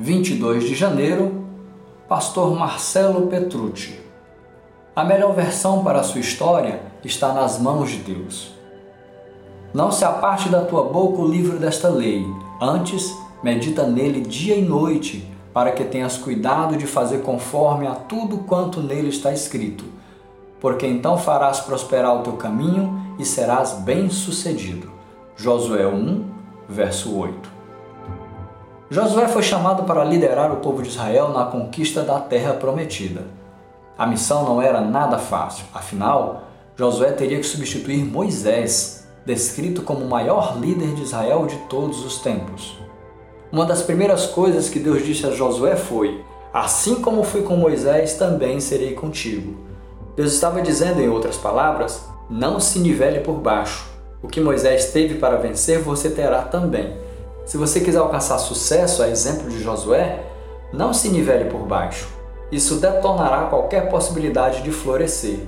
22 de janeiro, Pastor Marcelo Petrucci. A melhor versão para a sua história está nas mãos de Deus. Não se aparte da tua boca o livro desta lei, antes medita nele dia e noite, para que tenhas cuidado de fazer conforme a tudo quanto nele está escrito, porque então farás prosperar o teu caminho e serás bem-sucedido. Josué 1, verso 8. Josué foi chamado para liderar o povo de Israel na conquista da terra prometida. A missão não era nada fácil, afinal, Josué teria que substituir Moisés, descrito como o maior líder de Israel de todos os tempos. Uma das primeiras coisas que Deus disse a Josué foi: Assim como fui com Moisés, também serei contigo. Deus estava dizendo, em outras palavras, não se nivele por baixo. O que Moisés teve para vencer, você terá também. Se você quiser alcançar sucesso, a exemplo de Josué, não se nivele por baixo. Isso detonará qualquer possibilidade de florescer.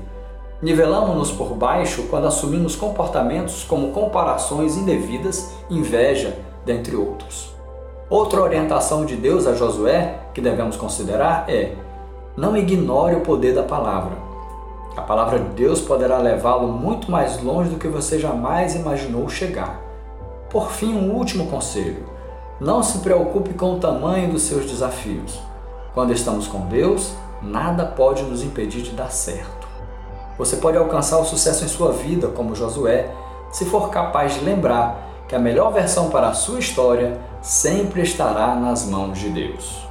Nivelamos-nos por baixo quando assumimos comportamentos como comparações indevidas, inveja, dentre outros. Outra orientação de Deus a Josué que devemos considerar é: não ignore o poder da palavra. A palavra de Deus poderá levá-lo muito mais longe do que você jamais imaginou chegar. Por fim, um último conselho: não se preocupe com o tamanho dos seus desafios. Quando estamos com Deus, nada pode nos impedir de dar certo. Você pode alcançar o sucesso em sua vida, como Josué, se for capaz de lembrar que a melhor versão para a sua história sempre estará nas mãos de Deus.